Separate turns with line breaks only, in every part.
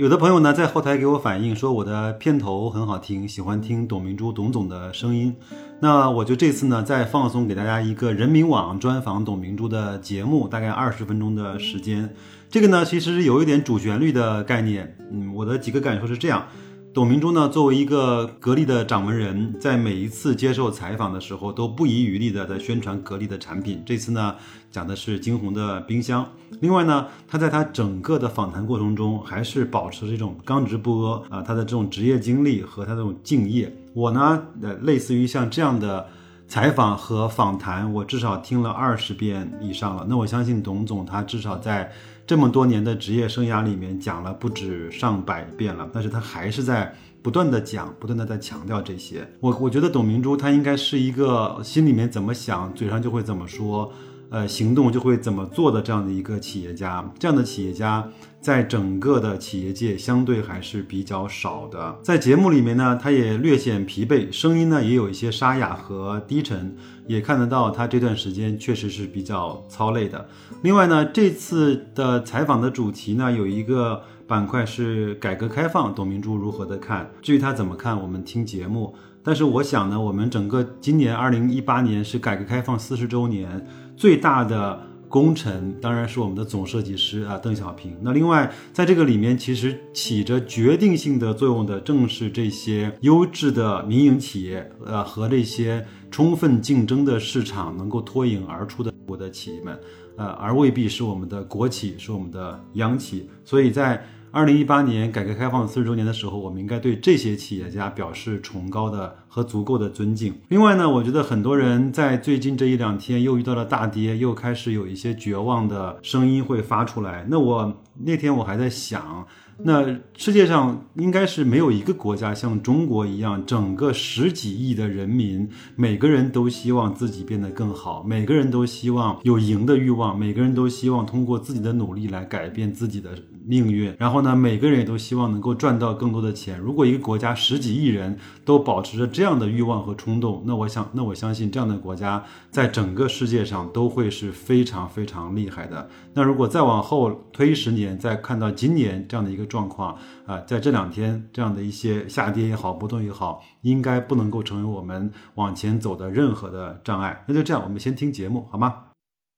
有的朋友呢在后台给我反映说我的片头很好听，喜欢听董明珠董总的声音。那我就这次呢再放松给大家一个人民网专访董明珠的节目，大概二十分钟的时间。这个呢其实有一点主旋律的概念。嗯，我的几个感受是这样。董明珠呢，作为一个格力的掌门人，在每一次接受采访的时候，都不遗余力的在宣传格力的产品。这次呢，讲的是惊鸿的冰箱。另外呢，他在他整个的访谈过程中，还是保持这种刚直不阿啊，他的这种职业经历和他这种敬业。我呢，呃，类似于像这样的采访和访谈，我至少听了二十遍以上了。那我相信董总他至少在。这么多年的职业生涯里面讲了不止上百遍了，但是他还是在不断的讲，不断的在强调这些。我我觉得董明珠她应该是一个心里面怎么想，嘴上就会怎么说，呃，行动就会怎么做的这样的一个企业家。这样的企业家在整个的企业界相对还是比较少的。在节目里面呢，他也略显疲惫，声音呢也有一些沙哑和低沉。也看得到他这段时间确实是比较操累的。另外呢，这次的采访的主题呢，有一个板块是改革开放，董明珠如何的看？至于他怎么看，我们听节目。但是我想呢，我们整个今年二零一八年是改革开放四十周年，最大的。功臣当然是我们的总设计师啊，邓小平。那另外，在这个里面，其实起着决定性的作用的，正是这些优质的民营企业，呃，和这些充分竞争的市场能够脱颖而出的我的企业们，呃，而未必是我们的国企，是我们的央企。所以在二零一八年改革开放四十周年的时候，我们应该对这些企业家表示崇高的和足够的尊敬。另外呢，我觉得很多人在最近这一两天又遇到了大跌，又开始有一些绝望的声音会发出来。那我那天我还在想。那世界上应该是没有一个国家像中国一样，整个十几亿的人民，每个人都希望自己变得更好，每个人都希望有赢的欲望，每个人都希望通过自己的努力来改变自己的命运。然后呢，每个人也都希望能够赚到更多的钱。如果一个国家十几亿人都保持着这样的欲望和冲动，那我想，那我相信这样的国家在整个世界上都会是非常非常厉害的。那如果再往后推十年，再看到今年这样的一个。状况啊，在这两天这样的一些下跌也好，波动也好，应该不能够成为我们往前走的任何的障碍。那就这样，我们先听节目好吗？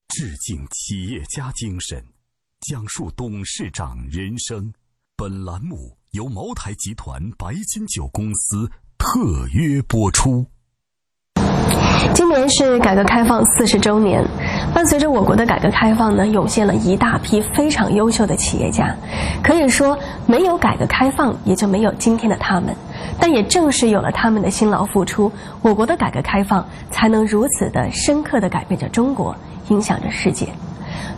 致敬企业家精神，讲述董事长人生。本栏目由茅台集团白金酒公司特约播出。
今年是改革开放四十周年，伴随着我国的改革开放呢，涌现了一大批非常优秀的企业家。可以说，没有改革开放，也就没有今天的他们。但也正是有了他们的辛劳付出，我国的改革开放才能如此的深刻的改变着中国，影响着世界。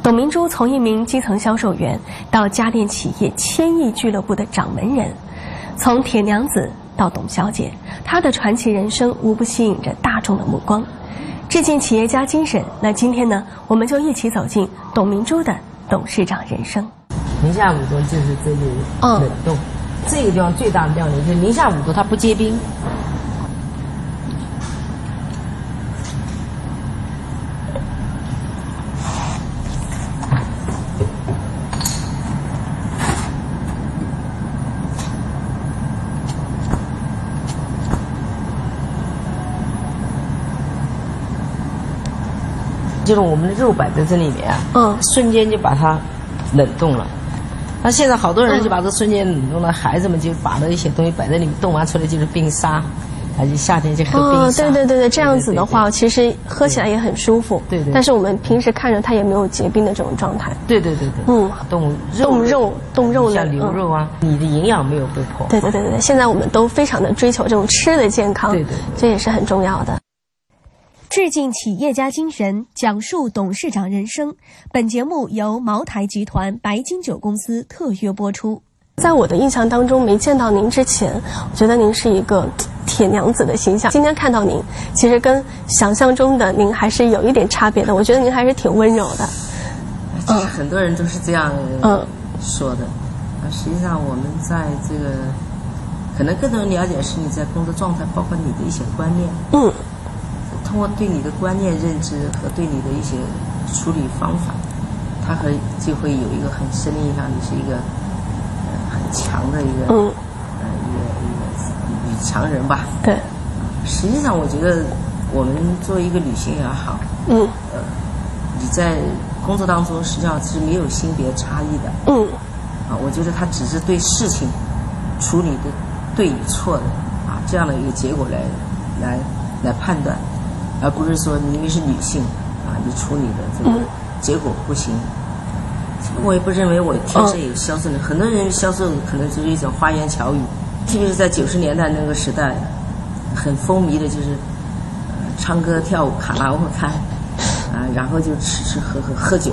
董明珠从一名基层销售员到家电企业千亿俱乐部的掌门人，从铁娘子。到董小姐，她的传奇人生无不吸引着大众的目光。致敬企业家精神，那今天呢，我们就一起走进董明珠的董事长人生。
宁夏五度就是这里冷冻，这个地方最大的亮点就是宁夏五度它不结冰。就是我们的肉摆在这里面，嗯，瞬间就把它冷冻了。那现在好多人就把这瞬间冷冻了，孩子们就把那一些东西摆在里面，冻完出来就是冰沙，而且夏天就喝冰沙。
对对对对，这样子的话，其实喝起来也很舒服。
对对。
但是我们平时看着它也没有结冰的这种状态。
对对对对。嗯，冻
肉冻肉冻肉
像牛肉啊，你的营养没有被破。
对对对对，现在我们都非常的追求这种吃的健康，
对对，
这也是很重要的。
致敬企业家精神，讲述董事长人生。本节目由茅台集团白金酒公司特约播出。
在我的印象当中，没见到您之前，我觉得您是一个铁娘子的形象。今天看到您，其实跟想象中的您还是有一点差别的。我觉得您还是挺温柔的。
嗯，很多人都是这样嗯说的。啊，实际上我们在这个可能更多人了解是你在工作状态，包括你的一些观念。嗯。通过对你的观念认知和对你的一些处理方法，他和就会有一个很深的印象。你是一个很。强的一个，嗯，呃，一个一个女强人吧。
对。
实际上，我觉得我们作为一个女性也好，嗯，呃，你在工作当中实际上是没有性别差异的。嗯。啊，我觉得他只是对事情处理的对与错的啊这样的一个结果来来来判断，而不是说你因为是女性啊，你处理的这个结果不行。我也不认为我天生有销售的，很多人销售可能就是一种花言巧语，特别是在九十年代那个时代，很风靡的就是唱歌跳舞卡拉 OK 开，啊，然后就吃吃喝喝喝酒，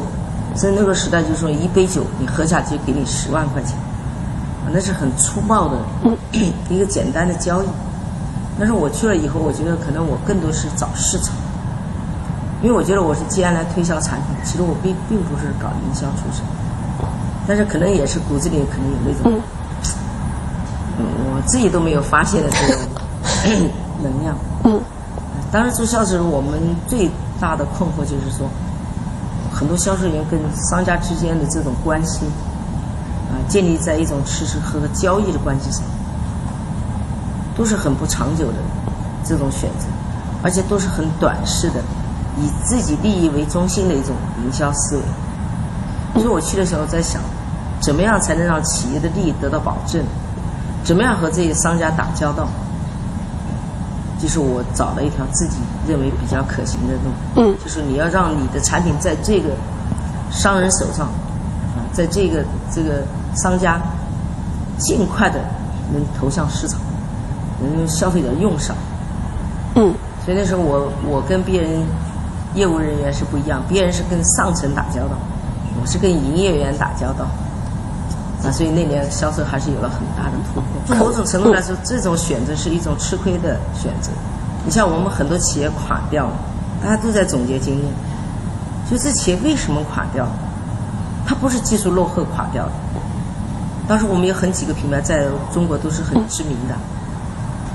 所以那个时代就说一杯酒你喝下去给你十万块钱，那是很粗暴的 一个简单的交易。但是我去了以后，我觉得可能我更多是找市场。因为我觉得我是既然来推销产品，其实我并并不是搞营销出身，但是可能也是骨子里可能有那种，嗯，我自己都没有发现的这种 能量。嗯，当时做销售，我们最大的困惑就是说，很多销售员跟商家之间的这种关系，啊，建立在一种吃吃喝喝交易的关系上，都是很不长久的这种选择，而且都是很短视的。以自己利益为中心的一种营销思维，所以我去的时候在想，怎么样才能让企业的利益得到保证？怎么样和这些商家打交道？就是我找了一条自己认为比较可行的路，嗯，就是你要让你的产品在这个商人手上，啊，在这个这个商家尽快的能投向市场，能消费者用上，嗯，所以那时候我我跟别人。业务人员是不一样，别人是跟上层打交道，我是跟营业员打交道，啊，所以那年销售还是有了很大的突破。从某种程度来说，这种选择是一种吃亏的选择。你像我们很多企业垮掉了，大家都在总结经验，就这企业为什么垮掉？它不是技术落后垮掉的。当时我们有很几个品牌在中国都是很知名的，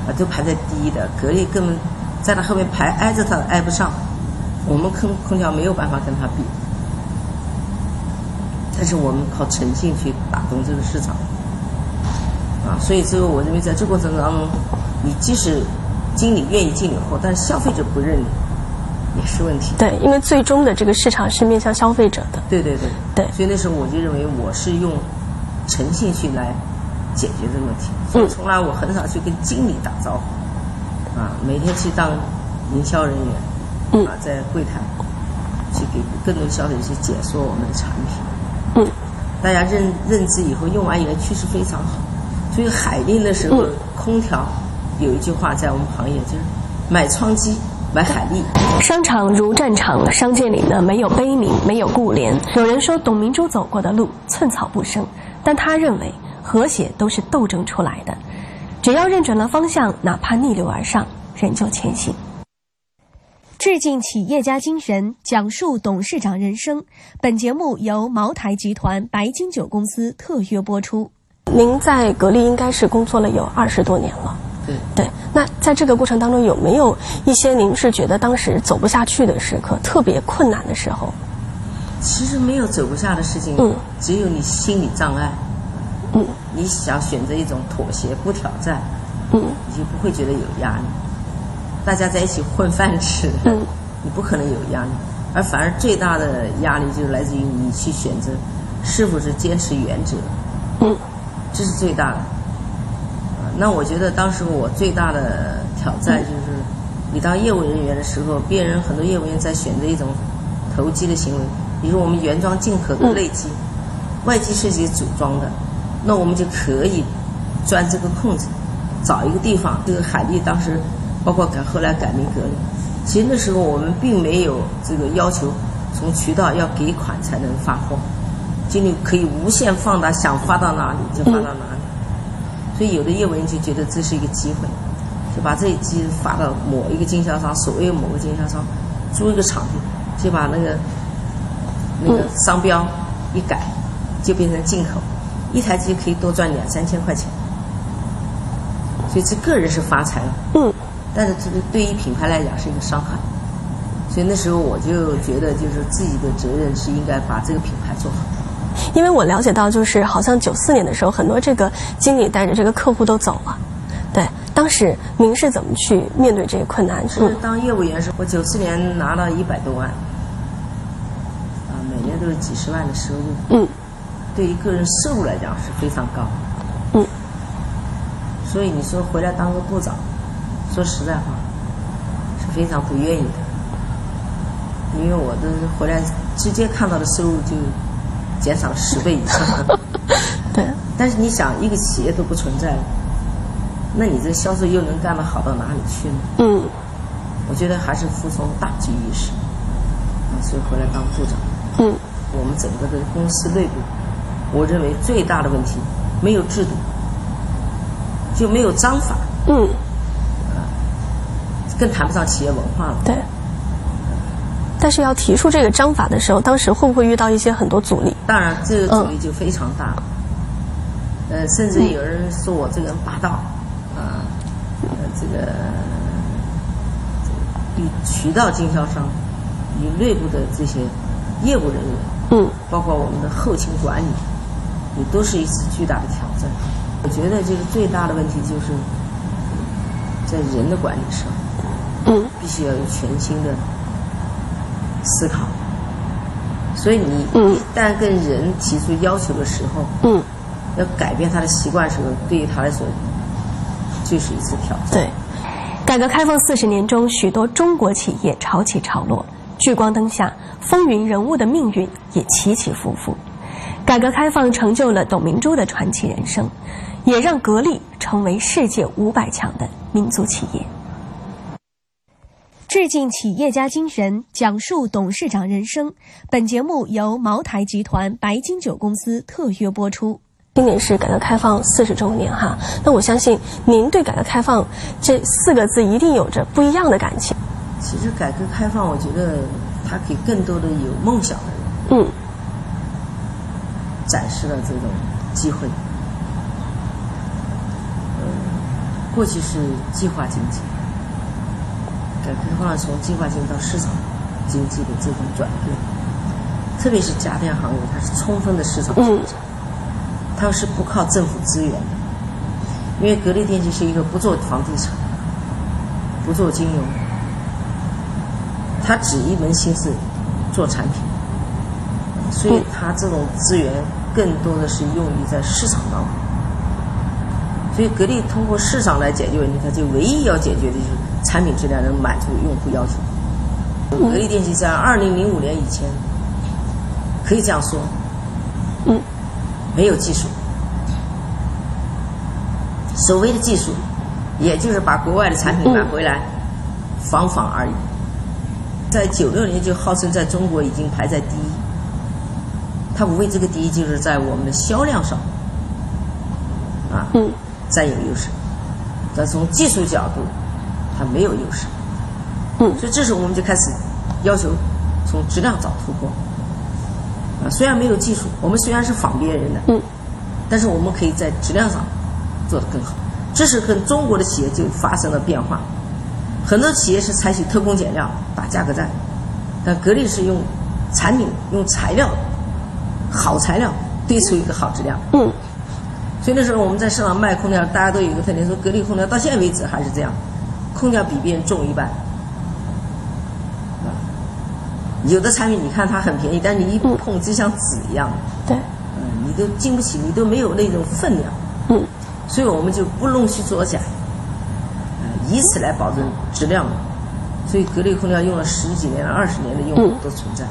啊，都排在第一的，格力根本在它后面排挨着它挨不上。我们空空调没有办法跟他比，但是我们靠诚信去打动这个市场，啊，所以最后我认为在这过程当中，你即使经理愿意进你货，但是消费者不认你，也是问题。
对，因为最终的这个市场是面向消费者的。
对对对。
对。
所以那时候我就认为我是用诚信去来解决这个问题，所以从来我很少去跟经理打招呼，啊，每天去当营销人员。啊，在柜台去给更多消费者去解说我们的产品。嗯，大家认认知以后，用完以后趋势非常好。所以海令的时候，空调有一句话在我们行业就是“买窗机买海力”。
商场如战场，商界里呢没有悲悯，没有顾怜。有人说董明珠走过的路寸草不生，但他认为和谐都是斗争出来的。只要认准了方向，哪怕逆流而上，仍旧前行。致敬企业家精神，讲述董事长人生。本节目由茅台集团白金酒公司特约播出。
您在格力应该是工作了有二十多年了。
对
对，那在这个过程当中，有没有一些您是觉得当时走不下去的时刻，特别困难的时候？
其实没有走不下的事情，嗯，只有你心理障碍。嗯，你想选择一种妥协不挑战，嗯，你就不会觉得有压力。大家在一起混饭吃，你不可能有压力，而反而最大的压力就是来自于你去选择是否是坚持原则，这是最大的。那我觉得当时我最大的挑战就是，你当业务人员的时候，别人很多业务员在选择一种投机的行为，比如我们原装进口的内机，外机是自己组装的，那我们就可以钻这个空子，找一个地方，这个海利当时。包括改后来改名格力，其实那时候我们并没有这个要求，从渠道要给款才能发货，精力可以无限放大，想发到哪里就发到哪里。所以有的业务员就觉得这是一个机会，就把这一机发到某一个经销商，所谓某个经销商租一个场地，就把那个那个商标一改，就变成进口，一台机可以多赚两三千块钱。所以这个人是发财了，嗯，但是这个对于品牌来讲是一个伤害。所以那时候我就觉得，就是自己的责任是应该把这个品牌做好。
因为我了解到，就是好像九四年的时候，很多这个经理带着这个客户都走了。对，当时您是怎么去面对这个困难？
是当业务员时，我九四年拿了一百多万，啊，每年都是几十万的收入。嗯。对于个人收入来讲是非常高。嗯。所以你说回来当个部长，说实在话，是非常不愿意的。因为我的回来直接看到的收入就减少了十倍以上。
对。
但是你想，一个企业都不存在了，那你这销售又能干得好到哪里去呢？嗯。我觉得还是服从大局意识，啊，所以回来当部长。嗯。我们整个的公司内部，我认为最大的问题没有制度，就没有章法。嗯。啊，更谈不上企业文化了。
对。但是要提出这个章法的时候，当时会不会遇到一些很多阻力？
当然，这个阻力就非常大。呃，甚至有人说我这个人霸道，啊，呃，这个与渠道经销商、与内部的这些业务人员，嗯，包括我们的后勤管理，也都是一次巨大的挑战。我觉得，这个最大的问题就是在人的管理上，嗯，必须要有全新的。思考，所以你一旦跟人提出要求的时候，嗯，要改变他的习惯时候，对于他来说，就是一次挑战。
对，改革开放四十年中，许多中国企业潮起潮落，聚光灯下风云人物的命运也起起伏伏。改革开放成就了董明珠的传奇人生，也让格力成为世界五百强的民族企业。致敬企业家精神，讲述董事长人生。本节目由茅台集团白金酒公司特约播出。今年是改革开放四十周年哈，那我相信您对改革开放这四个字一定有着不一样的感情。
其实改革开放，我觉得它给更多的有梦想的人，嗯，展示了这种机会。呃，过去是计划经济。改革开放从计划经济到市场经济的这种转变，特别是家电行业，它是充分的市场竞争，它是不靠政府资源的。因为格力电器是一个不做房地产、不做金融，它只一门心思做产品，所以它这种资源更多的是用于在市场当中。所以格力通过市场来解决问题，它就唯一要解决的就是。产品质量能满足用户要求。格力电器在二零零五年以前，可以这样说，嗯，没有技术。所谓的技术，也就是把国外的产品买回来仿仿而已。在九六年就号称在中国已经排在第一，它无非这个第一就是在我们的销量上，啊，占有优势。但从技术角度，它没有优势，嗯，所以这时候我们就开始要求从质量找突破。啊，虽然没有技术，我们虽然是仿别人的，嗯，但是我们可以在质量上做得更好。这是跟中国的企业就发生了变化。很多企业是采取偷工减料打价格战，但格力是用产品、用材料，好材料堆出一个好质量。嗯，所以那时候我们在市场卖空调，大家都有一个特点，说格力空调到现在为止还是这样。空调比别人重一半，啊，有的产品你看它很便宜，但你一碰就像纸一样，
对，
嗯，你都经不起，你都没有那种分量，嗯，所以我们就不弄虚作假，啊，以此来保证质量，所以格力空调用了十几年、二十年的用户都存在。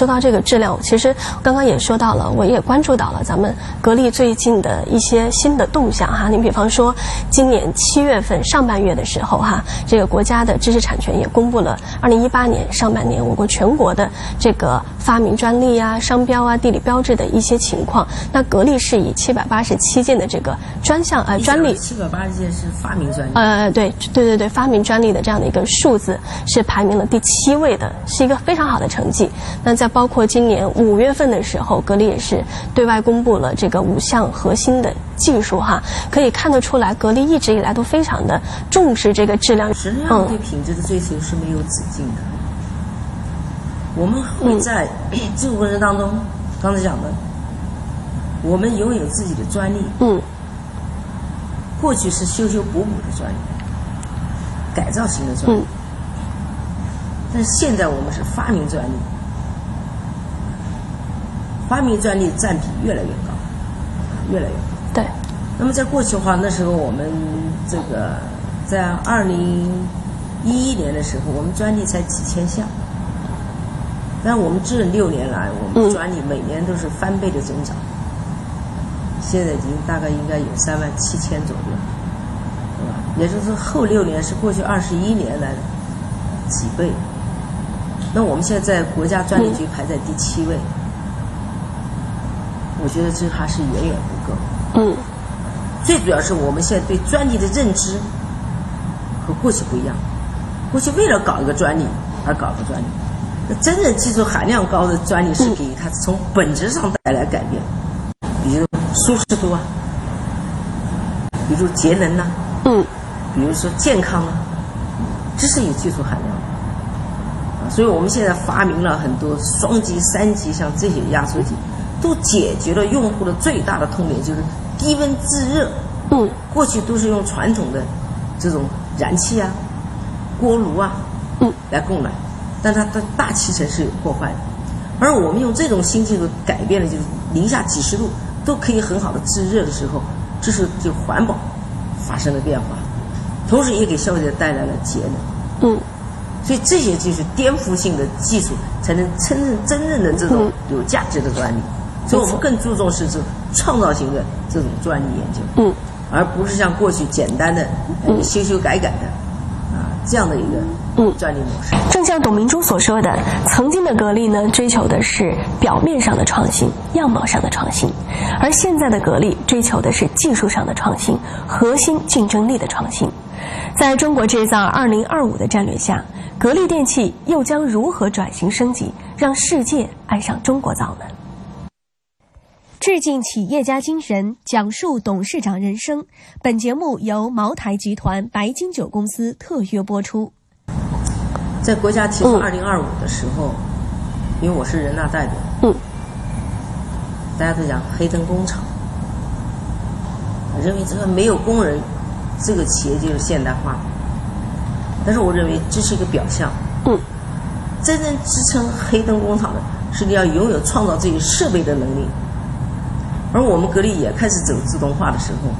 说到这个质量，其实刚刚也说到了，我也关注到了咱们格力最近的一些新的动向哈。你比方说，今年七月份上半月的时候哈，这个国家的知识产权也公布了二零一八年上半年我国全国的这个发明专利啊、商标啊、地理标志的一些情况。那格力是以七百八十七件的这个专项呃专利，
七百八十件是发明专利。
呃，对对对对，发明专利的这样的一个数字是排名了第七位的，是一个非常好的成绩。那在包括今年五月份的时候，格力也是对外公布了这个五项核心的技术哈，可以看得出来，格力一直以来都非常的重视这个质量。
实际上对品质的追求是没有止境的。我们会在 这个过程当中，刚才讲的，我们拥有自己的专利。嗯。过去是修修补补的专利，改造型的专利。嗯。但是现在我们是发明专利。发明专利占比越来越高，越来越高。
对。
那么在过去的话，那时候我们这个在二零一一年的时候，我们专利才几千项。但我们这六年来，我们专利每年都是翻倍的增长。现在已经大概应该有三万七千左右，对吧？也就是说，后六年是过去二十一年来的几倍。那我们现在在国家专利局排在第七位。我觉得这还是远远不够。嗯。最主要是我们现在对专利的认知和过去不一样。过去为了搞一个专利而搞个专利，那真正技术含量高的专利是给它从本质上带来改变，比如舒适度啊，比如节能呐，嗯，比如说健康啊，这是有技术含量的。所以我们现在发明了很多双极、三极，像这些压缩机。都解决了用户的最大的痛点，就是低温制热。嗯，过去都是用传统的这种燃气啊、锅炉啊，嗯，来供暖，但它的大气层是有破坏的。而我们用这种新技术改变了，就是零下几十度都可以很好的制热的时候，这是就环保发生了变化，同时也给消费者带来了节能。嗯，所以这些就是颠覆性的技术，才能真正真正的这种有价值的专利。所以我们更注重是这创造型的这种专利研究，嗯，而不是像过去简单的修修改改的啊这样的一个嗯专利模式。
正像董明珠所说的，曾经的格力呢追求的是表面上的创新、样貌上的创新，而现在的格力追求的是技术上的创新、核心竞争力的创新。在中国制造二零二五的战略下，格力电器又将如何转型升级，让世界爱上中国造呢？致敬企业家精神，讲述董事长人生。本节目由茅台集团白金酒公司特约播出。
在国家提出二零二五的时候，因为我是人大代表，嗯，大家都讲黑灯工厂，认为这个没有工人，这个企业就是现代化。但是我认为这是一个表象，嗯，真正支撑黑灯工厂的是你要拥有创造这些设备的能力。而我们格力也开始走自动化的时候，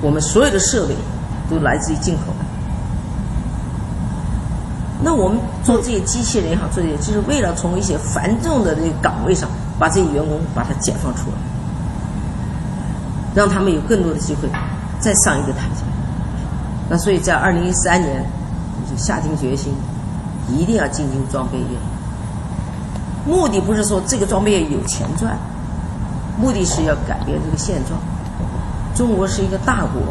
我们所有的设备都来自于进口。那我们做这些机器人也好，做这些，就是为了从一些繁重的这个岗位上，把这些员工把它解放出来，让他们有更多的机会再上一个台阶。那所以在二零一三年，我就下定决心，一定要进军装备业。目的不是说这个装备业有钱赚。目的是要改变这个现状。中国是一个大国，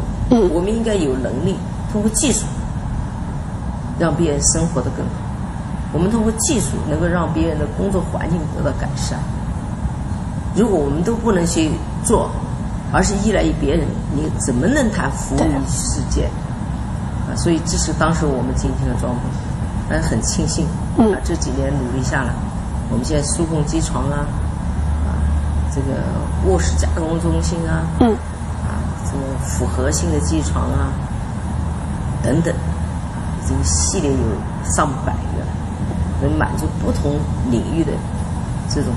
我们应该有能力通过技术让别人生活的更好。我们通过技术能够让别人的工作环境得到改善。如果我们都不能去做，而是依赖于别人，你怎么能谈服务于世界？啊，所以这是当时我们今天的状况。但是很庆幸，啊，这几年努力下来，我们现在数控机床啊。这个卧室加工中心啊，嗯，啊，这个复合性的机床啊，等等，已经系列有上百个，能满足不同领域的这种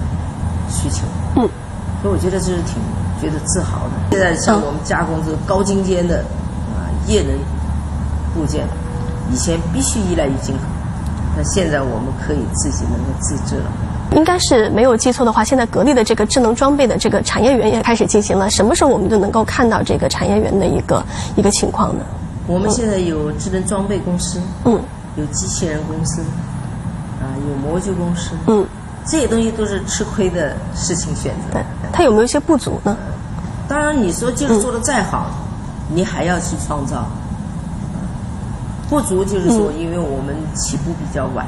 需求，嗯，所以我觉得这是挺觉得自豪的。现在像我们加工这个高精尖的啊液能部件，以前必须依赖于进口，那现在我们可以自己能够自制了。
应该是没有记错的话，现在格力的这个智能装备的这个产业园也开始进行了。什么时候我们就能够看到这个产业园的一个一个情况呢？
我们现在有智能装备公司，嗯，有机器人公司，啊，有模具公司，嗯，这些东西都是吃亏的事情选择。
对，它有没有一些不足呢？
当然，你说技术做的再好，你还要去创造。不足就是说，因为我们起步比较晚，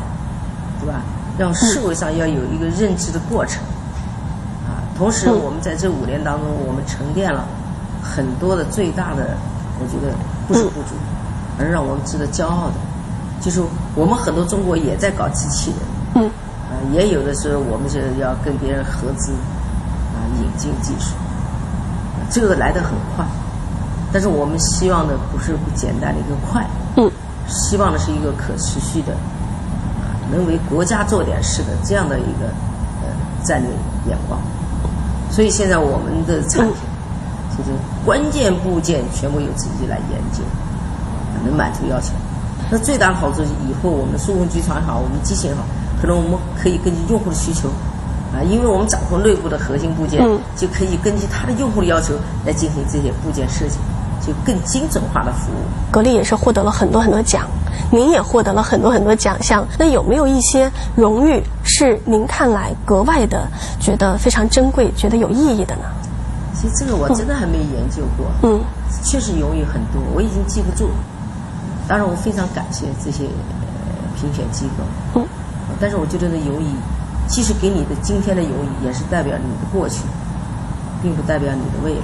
对吧？让社会上要有一个认知的过程，啊，同时我们在这五年当中，我们沉淀了很多的最大的，我觉得不是不足，而让我们值得骄傲的，就是我们很多中国也在搞机器人，嗯，啊，也有的时候我们是要跟别人合资，啊，引进技术，这个来得很快，但是我们希望的不是不简单的一个快，嗯，希望的是一个可持续的。能为国家做点事的这样的一个呃战略眼光，所以现在我们的产品就是关键部件全部由自己来研究，能满足要求。那最大的好处是以后我们数控机床好，我们机型好，可能我们可以根据用户的需求啊，因为我们掌控内部的核心部件，就可以根据他的用户的要求来进行这些部件设计。就更精准化的服务。
格力也是获得了很多很多奖，您也获得了很多很多奖项。那有没有一些荣誉是您看来格外的觉得非常珍贵、觉得有意义的呢？
其实这个我真的还没研究过。嗯，确实荣誉很多，我已经记不住。当然，我非常感谢这些评选机构。嗯，但是我觉得呢，荣誉即使给你的今天的荣誉，也是代表你的过去，并不代表你的未来。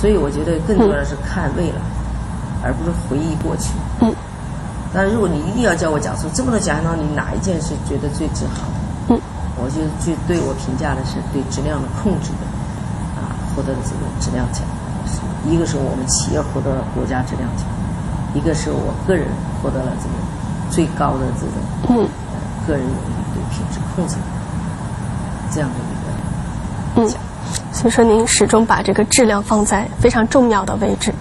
所以我觉得更多的是看未来，而不是回忆过去。嗯。但如果你一定要叫我讲述这么多奖项当中，你哪一件是觉得最自豪的？嗯。我就就对我评价的是对质量的控制的，啊，获得的这个质量奖。一个是我们企业获得了国家质量奖，一个是我个人获得了这个最高的这种嗯个人荣誉对品质控制这样的一个奖。
所以说，您始终把这个质量放在非常重要的位置。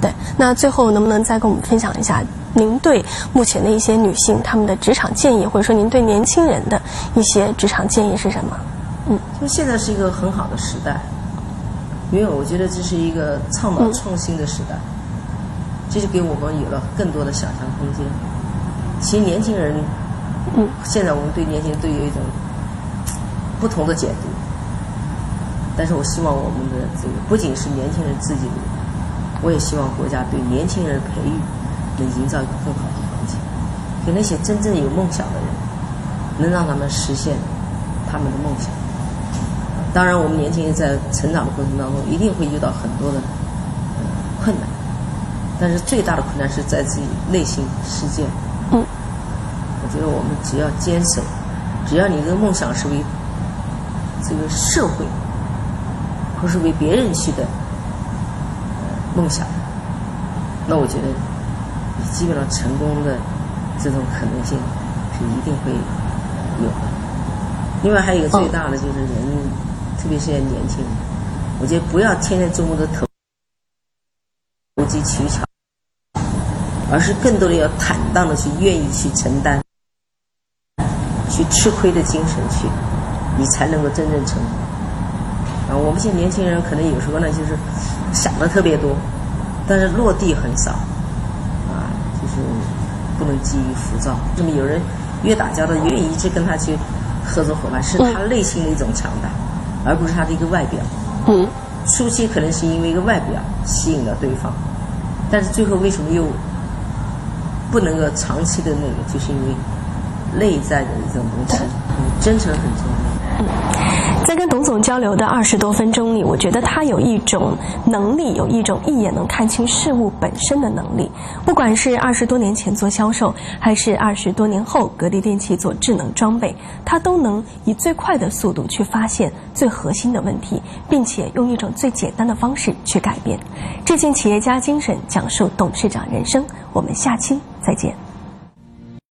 对，那最后能不能再跟我们分享一下，您对目前的一些女性她们的职场建议，或者说您对年轻人的一些职场建议是什么？
嗯，就现在是一个很好的时代，因为我觉得这是一个倡导创新的时代，这就给我们有了更多的想象空间。其实年轻人，嗯，现在我们对年轻人都有一种不同的解读。但是我希望我们的这个不仅是年轻人自己努力，我也希望国家对年轻人培育能营造一个更好的环境，给那些真正有梦想的人，能让他们实现他们的梦想。当然，我们年轻人在成长的过程当中一定会遇到很多的困难，但是最大的困难是在自己内心世界。嗯，我觉得我们只要坚守，只要你这个梦想是为这个社会。不是为别人去的梦想，那我觉得你基本上成功的这种可能性是一定会有的。另外还有一个最大的就是人，特别是年轻人，我觉得不要天天琢磨着投投机取巧，而是更多的要坦荡的去愿意去承担，去吃亏的精神去，你才能够真正成功。啊，我们现在年轻人可能有时候呢，就是想的特别多，但是落地很少，啊，就是不能急于浮躁。那么有人越打交道，越愿意一直跟他去合作伙伴，是他内心的一种强大，而不是他的一个外表。嗯。初期可能是因为一个外表吸引了对方，但是最后为什么又不能够长期的那个，就是因为内在的一种东西，真诚很重要。
嗯。在跟董总交流的二十多分钟里，我觉得他有一种能力，有一种一眼能看清事物本身的能力。不管是二十多年前做销售，还是二十多年后格力电器做智能装备，他都能以最快的速度去发现最核心的问题，并且用一种最简单的方式去改变。致敬企业家精神，讲述董事长人生。我们下期再见。